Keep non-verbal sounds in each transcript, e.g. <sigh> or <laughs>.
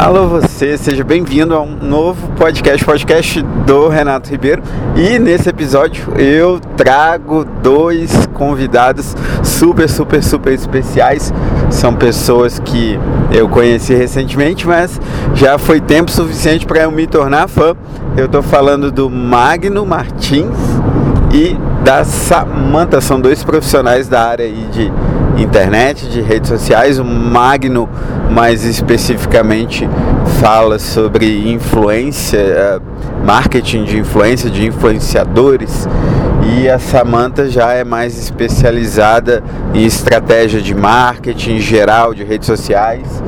Alô você, seja bem-vindo a um novo podcast, podcast do Renato Ribeiro. E nesse episódio eu trago dois convidados super, super, super especiais. São pessoas que eu conheci recentemente, mas já foi tempo suficiente para eu me tornar fã. Eu estou falando do Magno Martins e da Samanta, são dois profissionais da área de internet, de redes sociais. O Magno, mais especificamente, fala sobre influência, eh, marketing de influência, de influenciadores. E a Samanta já é mais especializada em estratégia de marketing geral, de redes sociais.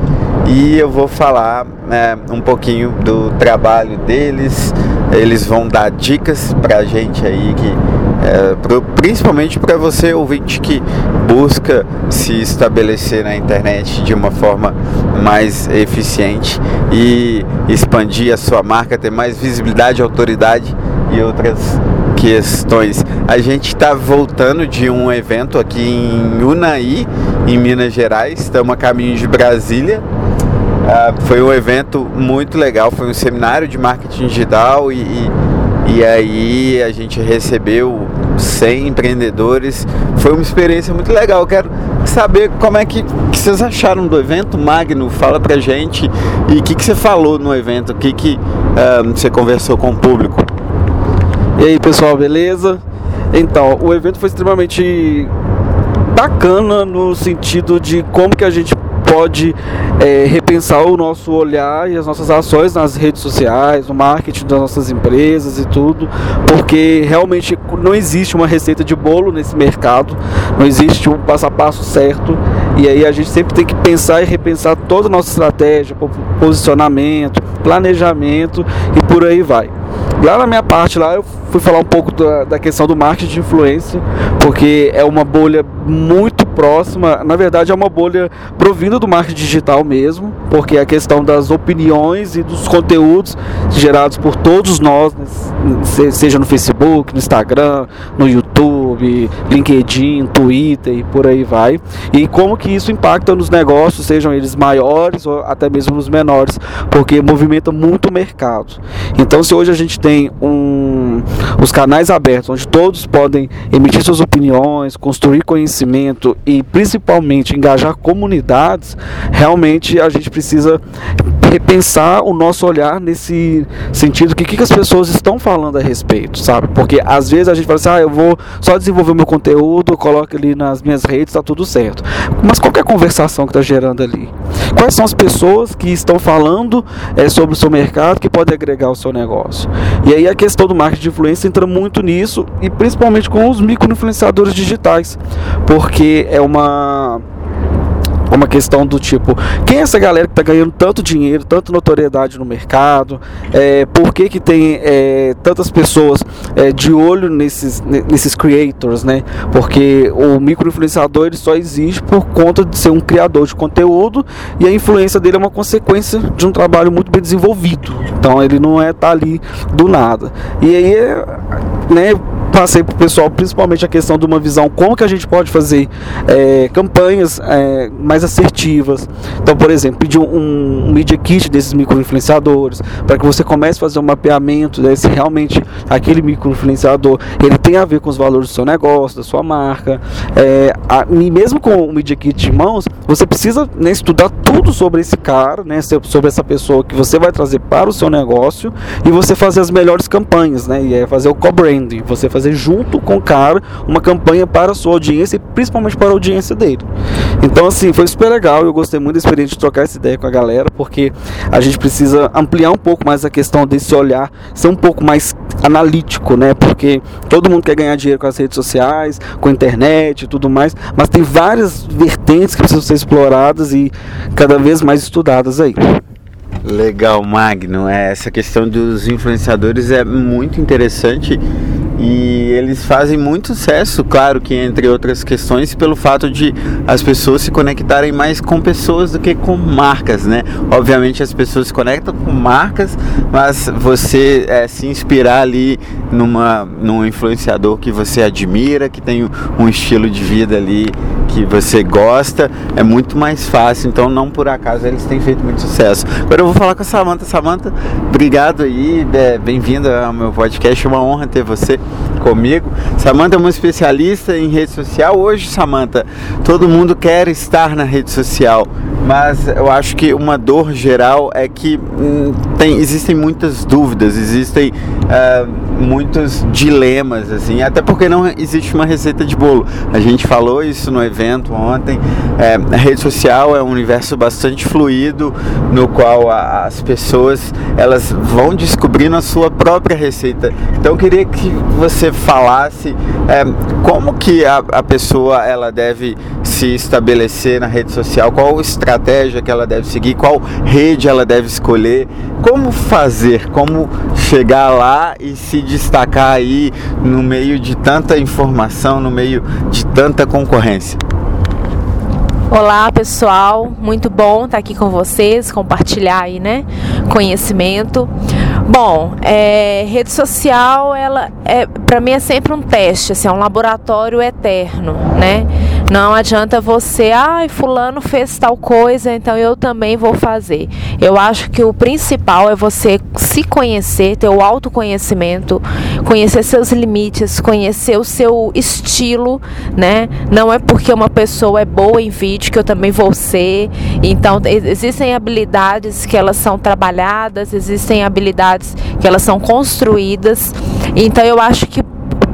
E eu vou falar é, um pouquinho do trabalho deles. Eles vão dar dicas pra gente aí que é, pro, principalmente para você ouvinte que busca se estabelecer na internet de uma forma mais eficiente e expandir a sua marca, ter mais visibilidade, autoridade e outras questões. A gente está voltando de um evento aqui em Unai, em Minas Gerais, estamos a caminho de Brasília. Uh, foi um evento muito legal, foi um seminário de marketing digital e, e e aí a gente recebeu 100 empreendedores. Foi uma experiência muito legal. Eu quero saber como é que, que vocês acharam do evento, Magno. Fala pra gente. E o que, que você falou no evento? O que, que uh, você conversou com o público? E aí pessoal, beleza? Então, o evento foi extremamente bacana no sentido de como que a gente pode é, repensar o nosso olhar e as nossas ações nas redes sociais, no marketing das nossas empresas e tudo, porque realmente não existe uma receita de bolo nesse mercado, não existe um passo a passo certo, e aí a gente sempre tem que pensar e repensar toda a nossa estratégia, posicionamento, planejamento e por aí vai. Lá na minha parte lá eu fui falar um pouco da, da questão do marketing de influência, porque é uma bolha muito próxima, na verdade é uma bolha provinda do marketing digital mesmo, porque a questão das opiniões e dos conteúdos gerados por todos nós, seja no Facebook, no Instagram, no YouTube, LinkedIn, Twitter e por aí vai, e como que isso impacta nos negócios, sejam eles maiores ou até mesmo nos menores, porque movimenta muito o mercado. Então se hoje a gente tem um, os canais abertos, onde todos podem emitir suas opiniões, construir conhecimento e principalmente engajar comunidades, realmente a gente precisa repensar o nosso olhar nesse sentido que que, que as pessoas estão falando a respeito, sabe? Porque às vezes a gente fala assim, ah, eu vou só desenvolver meu conteúdo, coloco ali nas minhas redes, está tudo certo. Mas qual é a conversação que está gerando ali? Quais são as pessoas que estão falando é, sobre o seu mercado que pode agregar o seu negócio? E aí a questão do marketing de influência entra muito nisso e principalmente com os micro-influenciadores digitais, porque é uma uma questão do tipo, quem é essa galera que está ganhando tanto dinheiro, tanta notoriedade no mercado? É, por que, que tem é, tantas pessoas é, de olho nesses, nesses creators, né? Porque o microinfluenciador ele só existe por conta de ser um criador de conteúdo e a influência dele é uma consequência de um trabalho muito bem desenvolvido. Então ele não é tá ali do nada. E aí, né? Passei para o pessoal principalmente a questão de uma visão como que a gente pode fazer é, campanhas é, mais assertivas. Então, por exemplo, pedir um, um media kit desses microinfluenciadores para que você comece a fazer um mapeamento né, se realmente aquele microinfluenciador ele tem a ver com os valores do seu negócio, da sua marca. É, a, e mesmo com o media kit de mãos, você precisa né, estudar tudo sobre esse cara, né, sobre essa pessoa que você vai trazer para o seu negócio e você fazer as melhores campanhas, né, e é fazer o co-branding, você fazer fazer junto com o cara uma campanha para a sua audiência e principalmente para a audiência dele. Então, assim, foi super legal. Eu gostei muito da experiência de trocar essa ideia com a galera, porque a gente precisa ampliar um pouco mais a questão desse olhar, ser um pouco mais analítico, né? Porque todo mundo quer ganhar dinheiro com as redes sociais, com a internet e tudo mais, mas tem várias vertentes que precisam ser exploradas e cada vez mais estudadas aí. Legal, Magno. É, essa questão dos influenciadores é muito interessante e eles fazem muito sucesso, claro que entre outras questões, pelo fato de as pessoas se conectarem mais com pessoas do que com marcas, né? Obviamente as pessoas se conectam com marcas, mas você é, se inspirar ali numa, num influenciador que você admira, que tem um estilo de vida ali que você gosta, é muito mais fácil. Então, não por acaso eles têm feito muito sucesso. Agora eu vou falar com a Samanta. Samanta, obrigado aí, é, bem-vinda ao meu podcast. É uma honra ter você comigo. Samanta é uma especialista em rede social. Hoje, Samanta, todo mundo quer estar na rede social, mas eu acho que uma dor geral é que hum, tem, existem muitas dúvidas, existem uh, muitos dilemas, assim, até porque não existe uma receita de bolo. A gente falou isso no evento ontem. É, a rede social é um universo bastante fluido, no qual a, as pessoas elas vão descobrindo a sua própria receita. Então eu queria que você falasse é, como que a, a pessoa ela deve se estabelecer na rede social, qual estratégia que ela deve seguir, qual rede ela deve escolher, como fazer, como chegar lá e se destacar aí no meio de tanta informação, no meio de tanta concorrência. Olá pessoal, muito bom estar aqui com vocês, compartilhar aí, né, conhecimento. Bom, é, rede social, ela é, para mim é sempre um teste, assim, é um laboratório eterno, né? Não adianta você, ai, fulano fez tal coisa, então eu também vou fazer. Eu acho que o principal é você se conhecer, ter o autoconhecimento, conhecer seus limites, conhecer o seu estilo, né? Não é porque uma pessoa é boa em vídeo que eu também vou ser. Então, existem habilidades que elas são trabalhadas, existem habilidades que elas são construídas. Então, eu acho que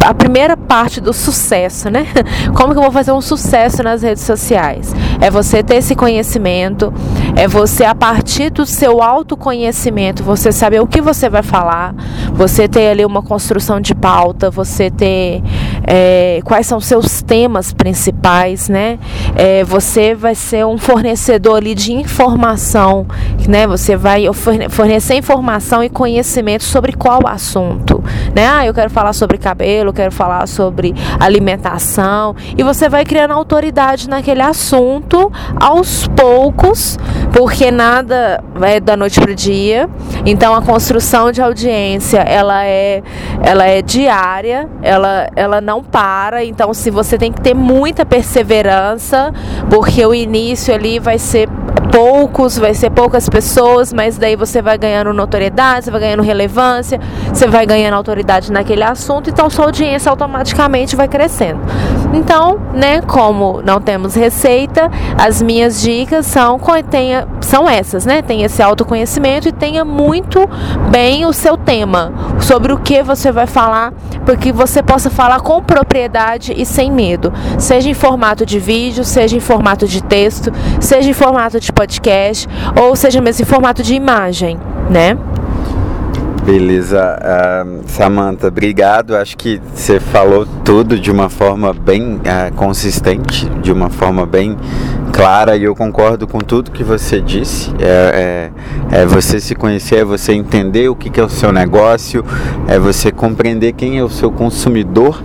a primeira parte do sucesso, né? <laughs> Como que eu vou fazer um sucesso nas redes sociais? É você ter esse conhecimento, é você, a partir do seu autoconhecimento, você saber o que você vai falar, você ter ali uma construção de pauta, você ter é, quais são seus temas principais, né? É, você vai ser um fornecedor ali de informação, né? Você vai fornecer informação e conhecimento sobre qual assunto, né? Ah, eu quero falar sobre cabelo, quero falar sobre alimentação. E você vai criando autoridade naquele assunto aos poucos, porque nada é da noite para o dia. Então a construção de audiência ela é, ela é diária, ela, ela não para. Então se você tem que ter muita perseverança, porque o início ali vai ser poucos, vai ser poucas pessoas, mas daí você vai ganhando notoriedade, você vai ganhando relevância, você vai ganhando autoridade naquele assunto, então sua audiência automaticamente vai crescendo. Então, né, como não temos receita, as minhas dicas são tenha, são essas, né? Tenha esse autoconhecimento e tenha muito bem o seu tema, sobre o que você vai falar, porque você possa falar com propriedade e sem medo, seja em formato de vídeo, seja em formato de texto, seja em formato de podcast, ou seja mesmo em formato de imagem, né? Beleza, uh, Samantha, obrigado. Acho que você falou tudo de uma forma bem uh, consistente, de uma forma bem clara e eu concordo com tudo que você disse. É, é, é você se conhecer, é você entender o que, que é o seu negócio, é você compreender quem é o seu consumidor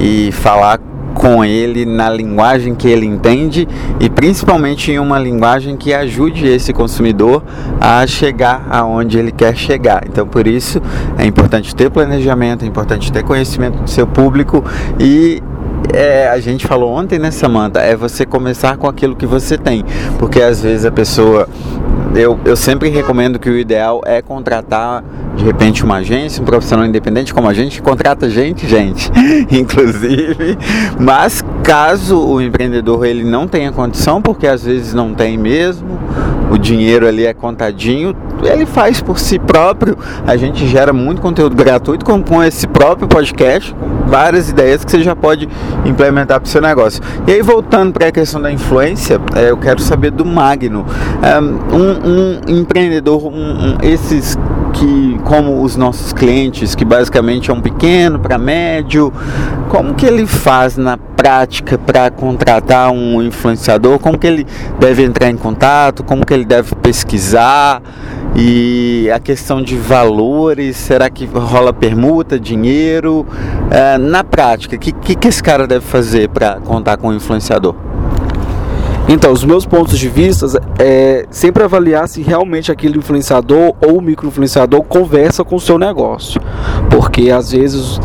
e falar com ele na linguagem que ele entende e principalmente em uma linguagem que ajude esse consumidor a chegar aonde ele quer chegar. Então, por isso é importante ter planejamento, é importante ter conhecimento do seu público e é, a gente falou ontem, né, Samanta? É você começar com aquilo que você tem. Porque às vezes a pessoa. Eu, eu sempre recomendo que o ideal é contratar de repente uma agência, um profissional independente como a gente, contrata gente, gente, <laughs> inclusive. Mas caso o empreendedor ele não tenha condição, porque às vezes não tem mesmo, o dinheiro ali é contadinho, ele faz por si próprio. A gente gera muito conteúdo gratuito com, esse próprio podcast, várias ideias que você já pode implementar para o seu negócio. E aí, voltando para a questão da influência, é, eu quero saber do Magno. Um, um empreendedor, um, um, esses que, como os nossos clientes, que basicamente é um pequeno para médio, como que ele faz na prática para contratar um influenciador? Como que ele deve entrar em contato? Como que ele deve pesquisar? E a questão de valores, será que rola permuta, dinheiro? É, na prática, o que, que, que esse cara deve fazer para contar com um influenciador? Então, os meus pontos de vista é sempre avaliar se realmente aquele influenciador ou micro-influenciador conversa com o seu negócio. Porque às vezes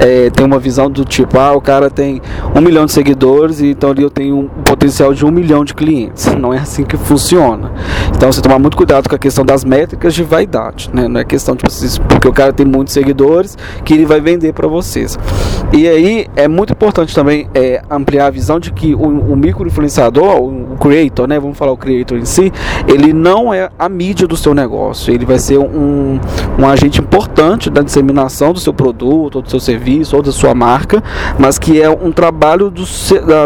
é, tem uma visão do tipo, ah, o cara tem um milhão de seguidores, e então ali eu tenho um potencial de um milhão de clientes. Não é assim que funciona. Então você tomar muito cuidado com a questão das métricas de vaidade, né? Não é questão de tipo, porque o cara tem muitos seguidores que ele vai vender para vocês. E aí é muito importante também é, ampliar a visão de que o, o micro o, creator, né? Vamos falar o creator em si, ele não é a mídia do seu negócio. Ele vai ser um, um agente importante da disseminação do seu produto, ou do seu serviço, ou da sua marca, mas que é um trabalho do,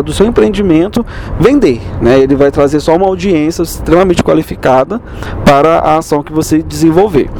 do seu empreendimento vender. Né? Ele vai trazer só uma audiência extremamente qualificada para a ação que você desenvolver.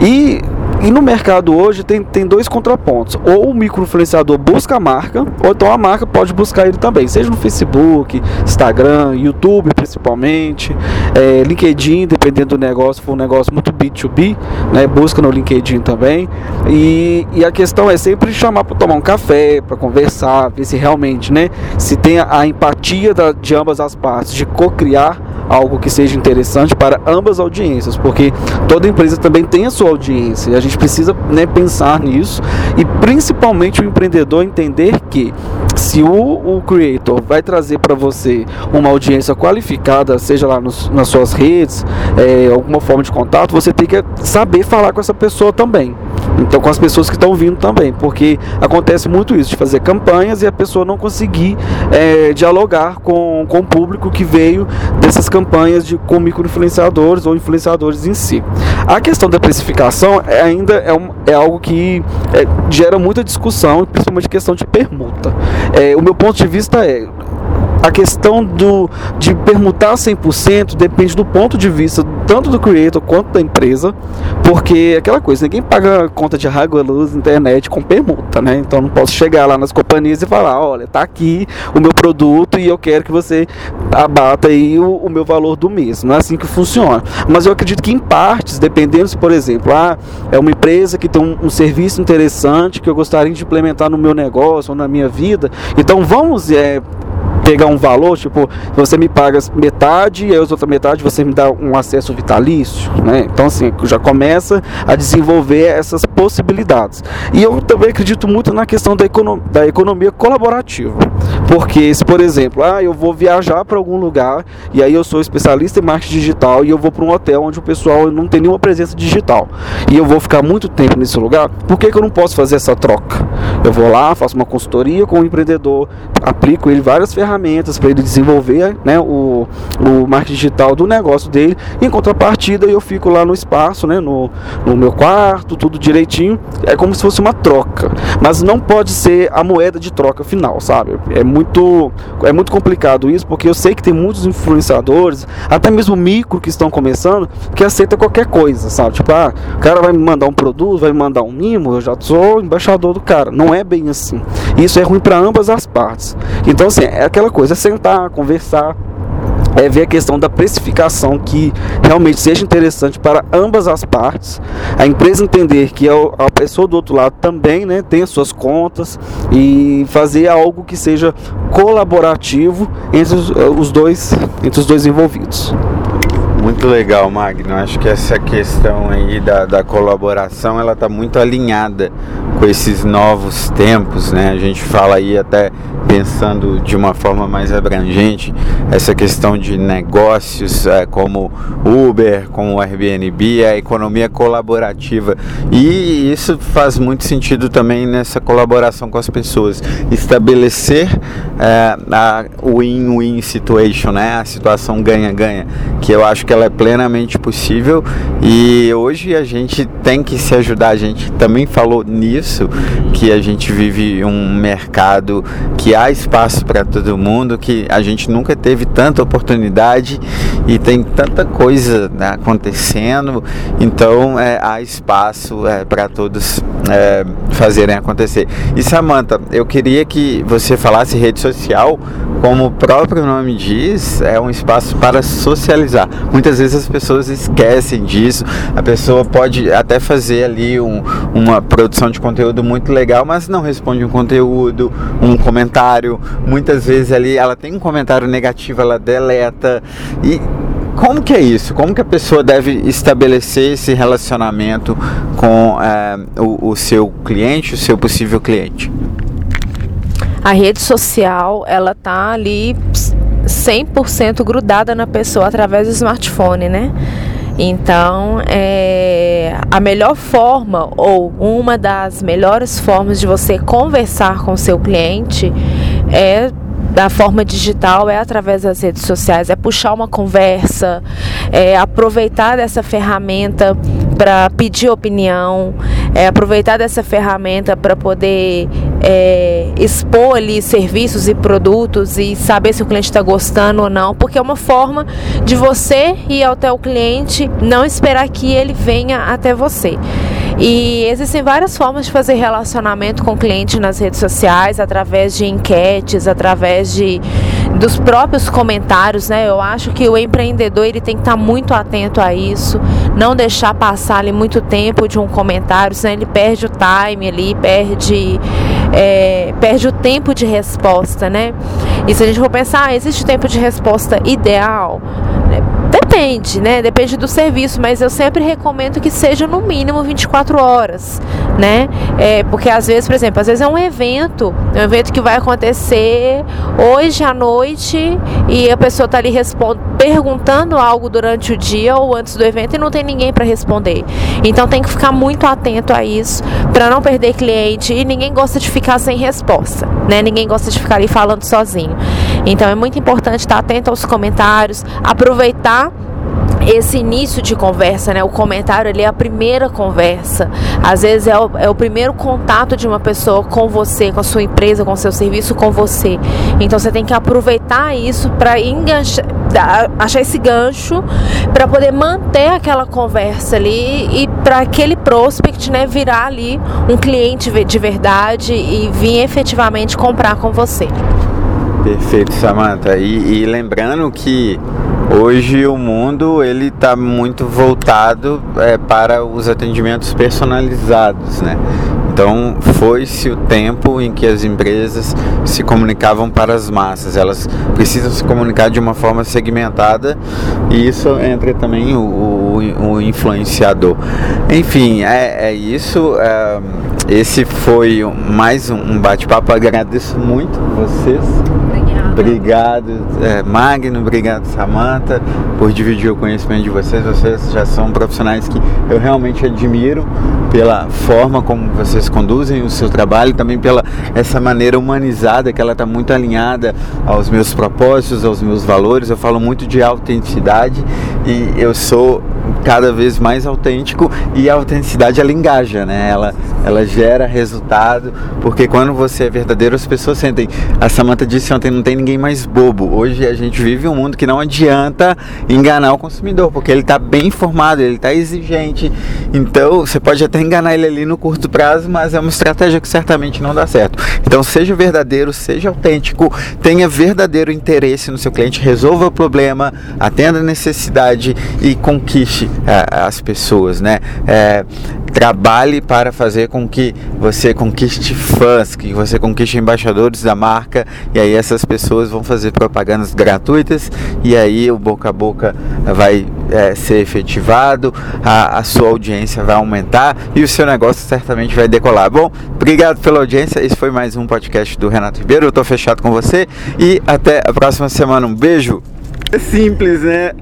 E e no mercado hoje tem, tem dois contrapontos. Ou o microinfluenciador busca a marca, ou então a marca pode buscar ele também. Seja no Facebook, Instagram, YouTube principalmente, é, LinkedIn, dependendo do negócio, for um negócio muito B2B, né, busca no LinkedIn também. E, e a questão é sempre chamar para tomar um café, para conversar, ver se realmente, né, se tem a, a empatia da, de ambas as partes, de co-criar algo que seja interessante para ambas as audiências, porque toda empresa também tem a sua audiência e a gente precisa né, pensar nisso e principalmente o empreendedor entender que se o, o creator vai trazer para você uma audiência qualificada, seja lá nos, nas suas redes, é, alguma forma de contato, você tem que saber falar com essa pessoa também. Então, com as pessoas que estão vindo também, porque acontece muito isso, de fazer campanhas e a pessoa não conseguir é, dialogar com, com o público que veio dessas campanhas de, com micro-influenciadores ou influenciadores em si. A questão da precificação é, ainda é, um, é algo que é, gera muita discussão, principalmente questão de permuta. É, o meu ponto de vista é a questão do, de permutar 100% depende do ponto de vista tanto do creator quanto da empresa, porque é aquela coisa, ninguém paga conta de água, luz, internet com permuta, né? Então não posso chegar lá nas companhias e falar, olha, tá aqui o meu produto e eu quero que você abata aí o, o meu valor do mês. Não é assim que funciona. Mas eu acredito que em partes, dependendo se, por exemplo, ah, é uma empresa que tem um, um serviço interessante que eu gostaria de implementar no meu negócio ou na minha vida, então vamos é, pegar um valor, tipo, você me paga metade e a outra metade você me dá um acesso vitalício, né? Então assim, já começa a desenvolver essas possibilidades. E eu também acredito muito na questão da, econo da economia colaborativa. Porque se, por exemplo, ah, eu vou viajar para algum lugar e aí eu sou especialista em marketing digital e eu vou para um hotel onde o pessoal não tem nenhuma presença digital e eu vou ficar muito tempo nesse lugar, por que, que eu não posso fazer essa troca? Eu vou lá, faço uma consultoria com o empreendedor, aplico ele várias ferramentas ferramentas para ele desenvolver né, o, o marketing digital do negócio dele. Em contrapartida, eu fico lá no espaço, né, no, no meu quarto, tudo direitinho. É como se fosse uma troca, mas não pode ser a moeda de troca final, sabe? É muito, é muito complicado isso, porque eu sei que tem muitos influenciadores, até mesmo micro que estão começando, que aceita qualquer coisa, sabe? Tipo, ah, o cara vai me mandar um produto, vai me mandar um mimo, eu já sou embaixador do cara. Não é bem assim. Isso é ruim para ambas as partes. Então, assim, é aquela aquela coisa, é sentar, conversar, é ver a questão da precificação que realmente seja interessante para ambas as partes. A empresa entender que a pessoa do outro lado também né, tem as suas contas e fazer algo que seja colaborativo entre os dois, entre os dois envolvidos. Muito legal, Magno. Acho que essa questão aí da, da colaboração ela está muito alinhada com esses novos tempos, né? A gente fala aí até pensando de uma forma mais abrangente essa questão de negócios é, como Uber, como Airbnb, a economia colaborativa e isso faz muito sentido também nessa colaboração com as pessoas, estabelecer é, a win-win situation, né? A situação ganha-ganha, que eu acho que ela é plenamente possível e hoje a gente tem que se ajudar. A gente também falou nisso que a gente vive um mercado que há espaço para todo mundo, que a gente nunca teve tanta oportunidade e tem tanta coisa né, acontecendo, então é, há espaço é, para todos é, fazerem acontecer. E Samantha, eu queria que você falasse rede social, como o próprio nome diz, é um espaço para socializar. Muitas vezes as pessoas esquecem disso, a pessoa pode até fazer ali um, uma produção de conteúdo muito legal, mas não responde um conteúdo, um comentário. Muitas vezes ali ela tem um comentário negativo, ela deleta e como que é isso? Como que a pessoa deve estabelecer esse relacionamento com é, o, o seu cliente, o seu possível cliente? A rede social, ela tá ali 100% grudada na pessoa através do smartphone, né? Então, é, a melhor forma ou uma das melhores formas de você conversar com seu cliente é da forma digital é através das redes sociais, é puxar uma conversa, é aproveitar dessa ferramenta para pedir opinião, é aproveitar dessa ferramenta para poder é, expor ali serviços e produtos e saber se o cliente está gostando ou não, porque é uma forma de você ir até o cliente, não esperar que ele venha até você. E existem várias formas de fazer relacionamento com o cliente nas redes sociais, através de enquetes, através de dos próprios comentários, né? Eu acho que o empreendedor ele tem que estar muito atento a isso, não deixar passar ali muito tempo de um comentário, senão ele perde o time ali, perde é, perde o tempo de resposta, né? E se a gente for pensar, ah, existe tempo de resposta ideal? Depende, né? Depende do serviço, mas eu sempre recomendo que seja no mínimo 24 horas, né? É, porque às vezes, por exemplo, às vezes é um evento, um evento que vai acontecer hoje à noite e a pessoa está ali perguntando algo durante o dia ou antes do evento e não tem ninguém para responder. Então tem que ficar muito atento a isso para não perder cliente e ninguém gosta de ficar sem resposta, né? Ninguém gosta de ficar ali falando sozinho. Então é muito importante estar atento aos comentários, aproveitar esse início de conversa, né? O comentário ali é a primeira conversa. Às vezes é o, é o primeiro contato de uma pessoa com você, com a sua empresa, com o seu serviço, com você. Então você tem que aproveitar isso para enganchar, achar esse gancho para poder manter aquela conversa ali e para aquele prospect, né, virar ali um cliente de verdade e vir efetivamente comprar com você. Perfeito, Samantha. E, e lembrando que Hoje o mundo ele está muito voltado é, para os atendimentos personalizados, né? Então foi-se o tempo em que as empresas se comunicavam para as massas. Elas precisam se comunicar de uma forma segmentada e isso entra também o, o, o influenciador. Enfim, é, é isso. É, esse foi mais um bate-papo. Agradeço muito vocês. Obrigado, é, Magno, obrigado, Samantha, por dividir o conhecimento de vocês. Vocês já são profissionais que eu realmente admiro pela forma como vocês conduzem o seu trabalho, também pela essa maneira humanizada que ela está muito alinhada aos meus propósitos, aos meus valores. Eu falo muito de autenticidade e eu sou cada vez mais autêntico e a autenticidade ela engaja, né? Ela, ela gera resultado, porque quando você é verdadeiro as pessoas sentem. A Samantha disse ontem, não tem ninguém mais bobo. Hoje a gente vive um mundo que não adianta enganar o consumidor, porque ele está bem informado, ele está exigente. Então você pode até enganar ele ali no curto prazo, mas é uma estratégia que certamente não dá certo. Então seja verdadeiro, seja autêntico, tenha verdadeiro interesse no seu cliente, resolva o problema, atenda a necessidade e conquiste é, as pessoas, né? É, trabalhe para fazer com que você conquiste fãs, que você conquiste embaixadores da marca e aí essas pessoas vão fazer propagandas gratuitas e aí o boca a boca vai é, ser efetivado, a, a sua audiência vai aumentar e o seu negócio certamente vai decolar. Bom, obrigado pela audiência. Esse foi mais um podcast do Renato Ribeiro. Eu tô fechado com você e até a próxima semana. Um beijo. Simples, né?